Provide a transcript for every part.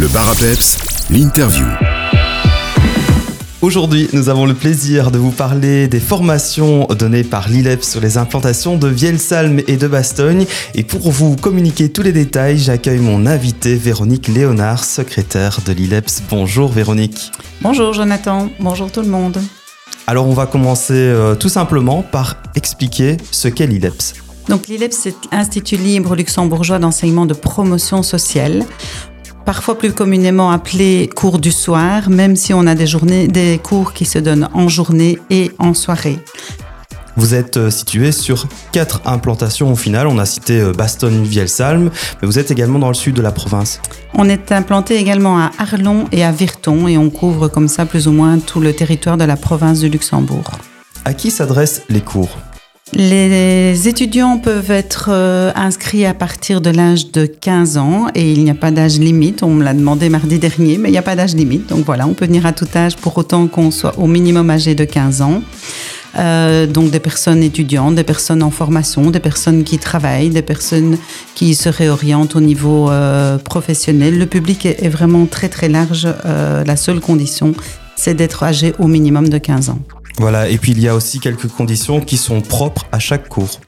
Le bar à peps, l'interview. Aujourd'hui, nous avons le plaisir de vous parler des formations données par l'ILEP sur les implantations de Vielsalm et de Bastogne. Et pour vous communiquer tous les détails, j'accueille mon invité Véronique Léonard, secrétaire de l'ILEPS. Bonjour Véronique. Bonjour Jonathan, bonjour tout le monde. Alors on va commencer euh, tout simplement par expliquer ce qu'est l'ILEPS. Donc l'ILEPS, c'est l'Institut libre luxembourgeois d'enseignement de promotion sociale parfois plus communément appelé cours du soir, même si on a des journées, des cours qui se donnent en journée et en soirée. Vous êtes euh, situé sur quatre implantations au final. On a cité euh, Bastogne-Vielsalm, mais vous êtes également dans le sud de la province. On est implanté également à Arlon et à Virton et on couvre comme ça plus ou moins tout le territoire de la province du Luxembourg. À qui s'adressent les cours? Les étudiants peuvent être euh, inscrits à partir de l'âge de 15 ans et il n'y a pas d'âge limite. On me l'a demandé mardi dernier, mais il n'y a pas d'âge limite. Donc voilà, on peut venir à tout âge pour autant qu'on soit au minimum âgé de 15 ans. Euh, donc des personnes étudiantes, des personnes en formation, des personnes qui travaillent, des personnes qui se réorientent au niveau euh, professionnel. Le public est, vraiment très très large. la seule condition, c'est d'être âgé au minimum de 15 ans. Voilà, et puis il y a aussi quelques conditions qui sont propres à chaque cours.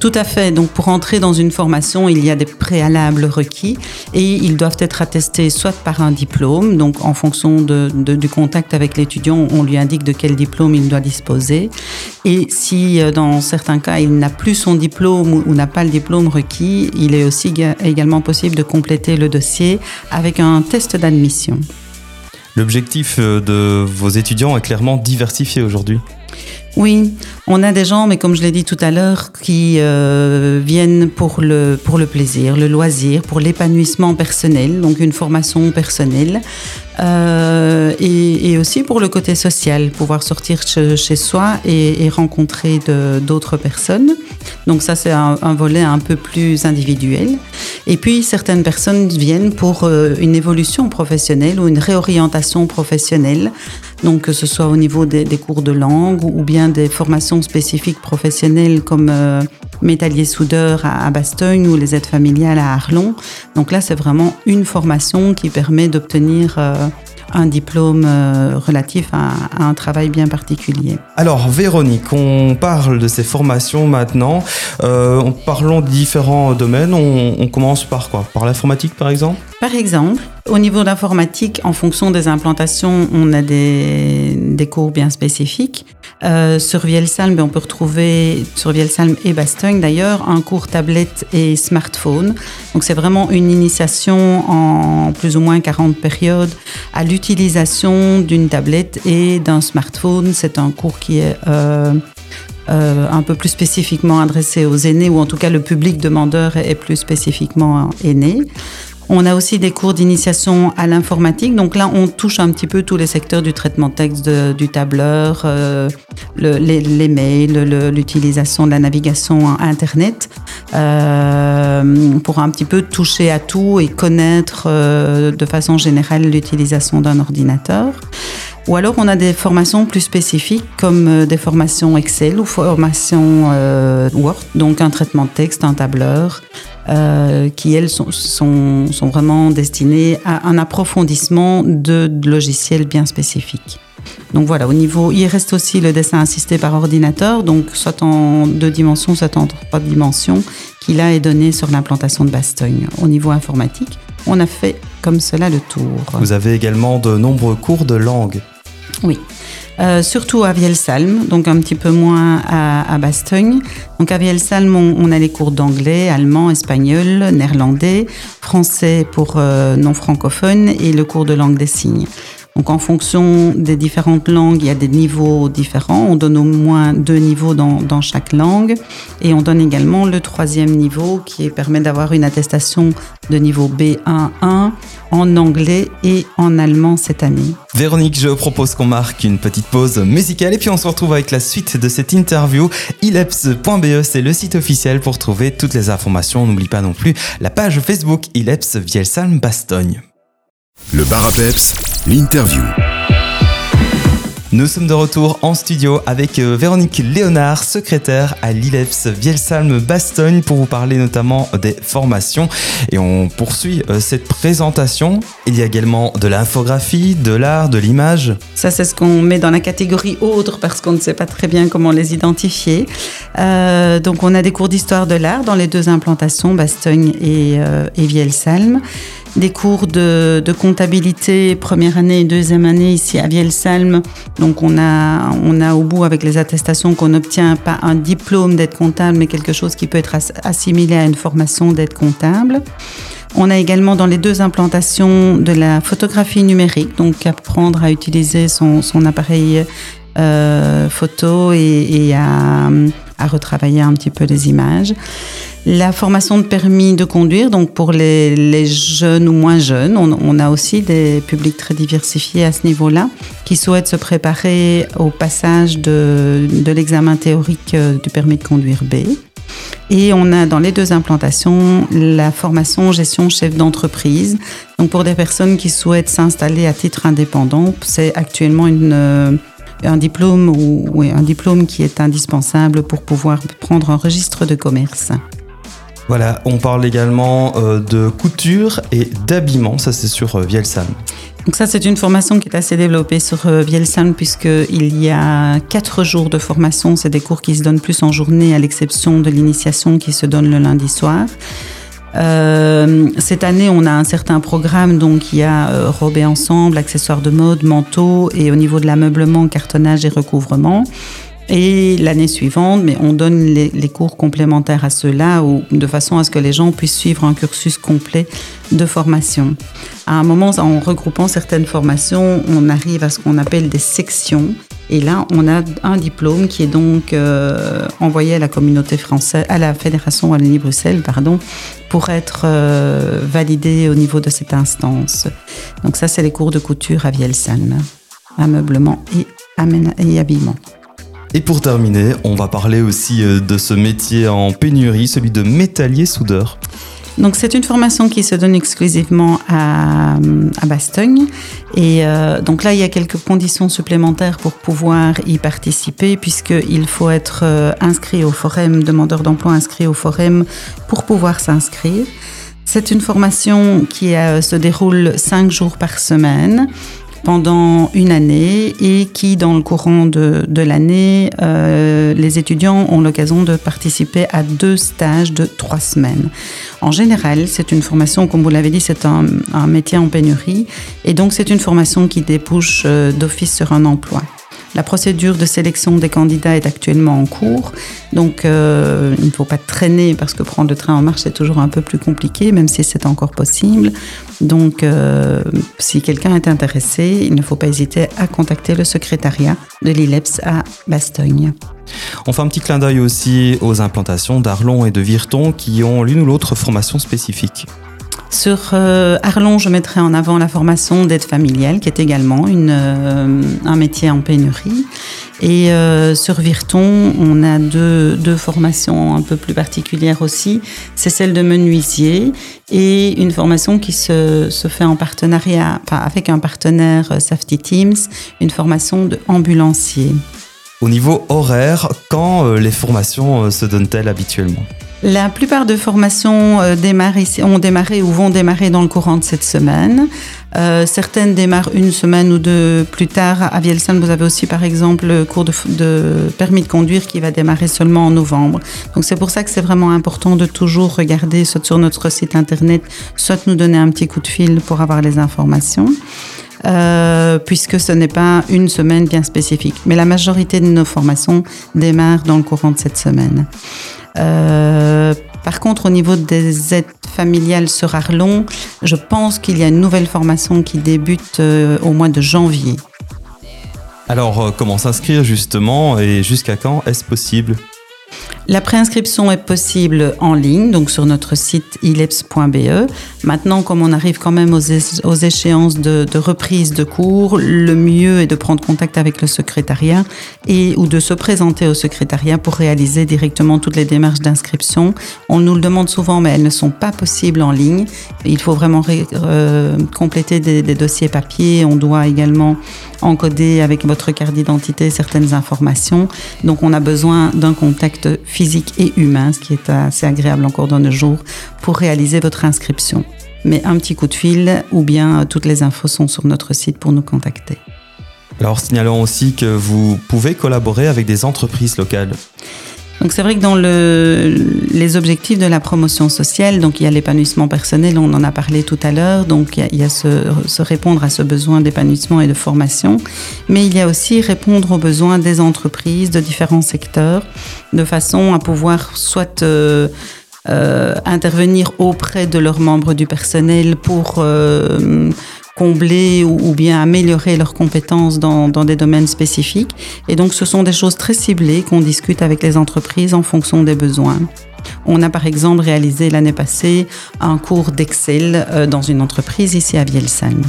Tout à fait. Donc pour entrer dans une formation, il y a des préalables requis et ils doivent être attestés soit par un diplôme, donc en fonction de, du contact avec l'étudiant, on lui indique de quel diplôme il doit disposer. Et si euh, dans certains cas il n'a plus son diplôme ou, n'a pas le diplôme requis, il est aussi également possible de compléter le dossier avec un test d'admission. L'objectif euh, de vos étudiants est clairement diversifié aujourd'hui. Oui, on a des gens, mais comme je l'ai dit tout à l'heure, qui euh, viennent pour le, pour le plaisir, le loisir, pour l'épanouissement personnel, donc une formation personnelle. Euh, et, aussi pour le côté social, pouvoir sortir chez, soi et, rencontrer d'autres personnes. Donc ça, c'est un, volet un peu plus individuel. Et puis, certaines personnes viennent pour euh, une évolution professionnelle ou une réorientation professionnelle. Donc, que ce soit au niveau des, cours de langue ou bien des formations spécifiques professionnelles comme euh, métallier soudeur à, Bastogne ou les aides familiales à Arlon. Donc là, c'est vraiment une formation qui permet d'obtenir un diplôme euh, relatif à, un travail bien particulier. Alors Véronique, on parle de ces formations maintenant. Euh, parlons de différents domaines. on commence par quoi? Par l'informatique par exemple? Par exemple, au niveau de l'informatique, en fonction des implantations, on a des, des cours bien spécifiques. Euh, sur Vielsalm, ben, on peut retrouver, sur Vielsalm et Bastogne d'ailleurs, un cours tablette et smartphone. Donc c'est vraiment une initiation en plus ou moins 40 périodes à l'utilisation d'une tablette et d'un smartphone. C'est un cours qui est euh, euh, un peu plus spécifiquement adressé aux aînés, ou en tout cas le public demandeur est plus spécifiquement aîné. On a aussi des cours d'initiation à l'informatique. Donc là, on touche un petit peu tous les secteurs du traitement de texte, du tableur, euh, les, mails, l'utilisation de la navigation Internet, euh, pour un petit peu toucher à tout et connaître euh, de façon générale l'utilisation d'un ordinateur. Ou alors on a des formations plus spécifiques comme des formations Excel ou formations Word, donc un traitement de texte, un tableur, euh, qui, elles, sont, sont, sont, vraiment destinées à un approfondissement de, logiciels bien spécifiques. Donc voilà, au niveau, il reste aussi le dessin assisté par ordinateur, donc soit en deux dimensions, soit en trois dimensions, qui là est donné sur l'implantation de Bastogne. Au niveau informatique, on a fait comme cela le tour. Vous avez également de nombreux cours de langue. Oui. Euh, surtout à Vielsalm, donc un petit peu moins à, Bastogne. Donc à Vielsalm, on, a les cours d'anglais, allemand, espagnol, néerlandais, français pour euh, non francophones et le cours de langue des signes. Donc en fonction des différentes langues, il y a des niveaux différents. On donne au moins deux niveaux dans, chaque langue. Et on donne également le troisième niveau qui permet d'avoir une attestation de niveau B1-1 en anglais et en allemand cette année. Véronique, je propose qu'on marque une petite pause musicale et puis on se retrouve avec la suite de cette interview. ileps.be, c'est le site officiel pour trouver toutes les informations. N'oublie pas non plus la page Facebook Ileps Vielsalm Bastogne. Le bar à peps, l'interview. Nous sommes de retour en studio avec euh, Véronique Léonard, secrétaire à l'ILEPS Vielsalm Bastogne pour vous parler notamment des formations. Et on poursuit euh, cette présentation. Il y a également de l'infographie, de l'art, de l'image. Ça, c'est ce qu'on met dans la catégorie autre parce qu'on ne sait pas très bien comment les identifier. Euh, donc, on a des cours d'histoire de l'art dans les deux implantations, Bastogne et, euh, et Vielsalm des cours de, comptabilité première année et deuxième année ici à Vielsalm. Donc on a, on a au bout avec les attestations qu'on obtient pas un diplôme d'aide comptable, mais quelque chose qui peut être assimilé à une formation d'aide comptable. On a également dans les deux implantations de la photographie numérique, donc apprendre à utiliser son, appareil euh, photo et, à, à, retravailler un petit peu les images. La formation de permis de conduire, donc pour les, jeunes ou moins jeunes, on, a aussi des publics très diversifiés à ce niveau-là qui souhaitent se préparer au passage de, l'examen théorique euh, du permis de conduire B. Et on a dans les deux implantations la formation gestion chef d'entreprise. Donc pour des personnes qui souhaitent s'installer à titre indépendant, c'est actuellement une, euh, un diplôme ou un diplôme qui est indispensable pour pouvoir prendre un registre de commerce. Voilà, on parle également euh, de couture et d'habillement, ça c'est sur euh, Vielsalm. Donc ça c'est une formation qui est assez développée sur euh, Vielsalm puisqu'il y a quatre jours de formation, c'est des cours qui se donnent plus en journée à l'exception de l'initiation qui se donne le lundi soir. Cette année, on a un certain programme, donc il y a robe et ensemble, accessoires de mode, manteau, et au niveau de l'ameublement, cartonnage et recouvrement. Et l'année suivante, mais on donne les, cours complémentaires à ceux-là, de façon à ce que les gens puissent suivre un cursus complet de formation. À un moment, en regroupant certaines formations, on arrive à ce qu'on appelle des sections. Et là, on a un diplôme qui est donc euh, envoyé à la communauté française, à la Fédération Wallonie-Bruxelles, pardon, pour être euh, validé au niveau de cette instance. Donc ça, c'est les cours de couture à Vielsalm, ameublement et, habillement. Et pour terminer, on va parler aussi euh, de ce métier en pénurie, celui de métallier soudeur. Donc c'est une formation qui se donne exclusivement à, à Bastogne. Et euh, donc là, il y a quelques conditions supplémentaires pour pouvoir y participer, puisqu'il faut être euh, inscrit au forum, demandeur d'emploi inscrit au forum pour pouvoir s'inscrire. C'est une formation qui se déroule cinq jours par semaine pendant une année et qui, dans le courant de, l'année, euh, les étudiants ont l'occasion de participer à deux stages de trois semaines. En général, c'est une formation, comme vous l'avez dit, c'est un, métier en pénurie et donc c'est une formation qui débouche euh, d'office sur un emploi. La procédure de sélection des candidats est actuellement en cours, donc euh, il ne faut pas traîner parce que prendre le train en marche est toujours un peu plus compliqué, même si c'est encore possible. Donc euh, si quelqu'un est intéressé, il ne faut pas hésiter à contacter le secrétariat de l'ILEPS à Bastogne. On fait un petit clin d'œil aussi aux implantations d'Arlon et de Virton qui ont l'une ou l'autre formation spécifique. Sur euh, Arlon, je mettrai en avant la formation d'aide familiale, qui est également une, euh, un métier en pénurie. Et euh, sur Virton, on a deux, deux, formations un peu plus particulières aussi. C'est celle de menuisier et une formation qui se, se fait en partenariat, enfin, avec un partenaire Safety Teams, une formation de ambulancier. Au niveau horaire, quand les formations se donnent-elles habituellement? La plupart de formations euh, ont démarré ou vont démarrer dans le courant de cette semaine. Euh, certaines démarrent une semaine ou deux plus tard. À Vielsalm, vous avez aussi par exemple le cours de, permis de conduire qui va démarrer seulement en novembre. Donc c'est pour ça que c'est vraiment important de toujours regarder soit sur notre site internet, soit nous donner un petit coup de fil pour avoir les informations. Euh, puisque ce n'est pas une semaine bien spécifique. Mais la majorité de nos formations démarrent dans le courant de cette semaine. Euh, par contre, au niveau des aides familiales sur Arlon, je pense qu'il y a une nouvelle formation qui débute euh, au mois de janvier. Alors, euh, comment s'inscrire justement et jusqu'à quand est-ce possible? La préinscription est possible en ligne, donc sur notre site ileps.be. Maintenant, comme on arrive quand même aux, échéances de, reprise de cours, le mieux est de prendre contact avec le secrétariat et ou de se présenter au secrétariat pour réaliser directement toutes les démarches d'inscription. On nous le demande souvent, mais elles ne sont pas possibles en ligne. Il faut vraiment euh, compléter des, des dossiers papier. On doit également encoder avec votre carte d'identité certaines informations. Donc on a besoin d'un contact physique et humain, ce qui est assez agréable encore dans nos jours, pour réaliser votre inscription. Mais un petit coup de fil ou bien toutes les infos sont sur notre site pour nous contacter. Alors signalons aussi que vous pouvez collaborer avec des entreprises locales. Donc c'est vrai que dans le, les objectifs de la promotion sociale, donc il y a l'épanouissement personnel, on en a parlé tout à l'heure, donc il y a, il y a se, se, répondre à ce besoin d'épanouissement et de formation, mais il y a aussi répondre aux besoins des entreprises de différents secteurs, de façon à pouvoir soit euh, euh, intervenir auprès de leurs membres du personnel pour euh, combler ou, bien améliorer leurs compétences dans, dans, des domaines spécifiques. Et donc, ce sont des choses très ciblées qu'on discute avec les entreprises en fonction des besoins. On a par exemple réalisé l'année passée un cours d'Excel euh, dans une entreprise ici à Vielsalm.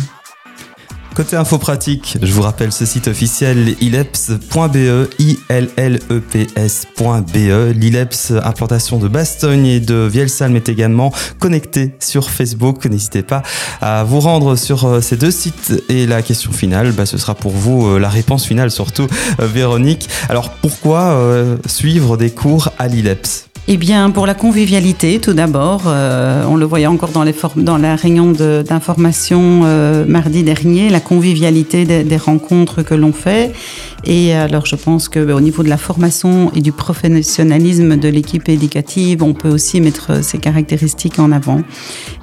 Côté info pratique, je vous rappelle ce site officiel ileps.be, i l l e. L'Ileps implantation de Bastogne et de Vielsalm est également connecté sur Facebook. N'hésitez pas à vous rendre sur euh, ces deux sites et la question finale, bah, ce sera pour vous euh, la réponse finale surtout, euh, Véronique. Alors pourquoi suivre des cours à l'Ileps? Eh bien, pour la convivialité, tout d'abord, euh, on le voyait encore dans, les dans la réunion d'information euh, mardi dernier, la convivialité des, des rencontres que l'on fait. Et alors, je pense que bah, au niveau de la formation et du professionnalisme de l'équipe éducative, on peut aussi mettre ces caractéristiques en avant.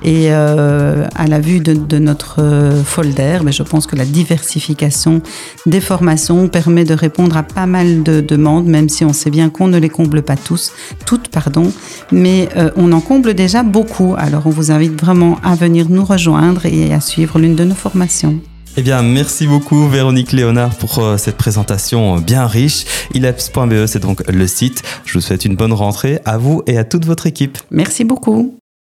Et euh, à la vue de, de notre folder, bah, je pense que la diversification des formations permet de répondre à pas mal de demandes, même si on sait bien qu'on ne les comble pas tous, toutes pardon, mais euh, on en comble déjà beaucoup. Alors on vous invite vraiment à venir nous rejoindre et à suivre l'une de nos formations. Eh bien, merci beaucoup Véronique Léonard pour euh, cette présentation bien riche. Ilaps.be, c'est donc le site. Je vous souhaite une bonne rentrée à vous et à toute votre équipe. Merci beaucoup.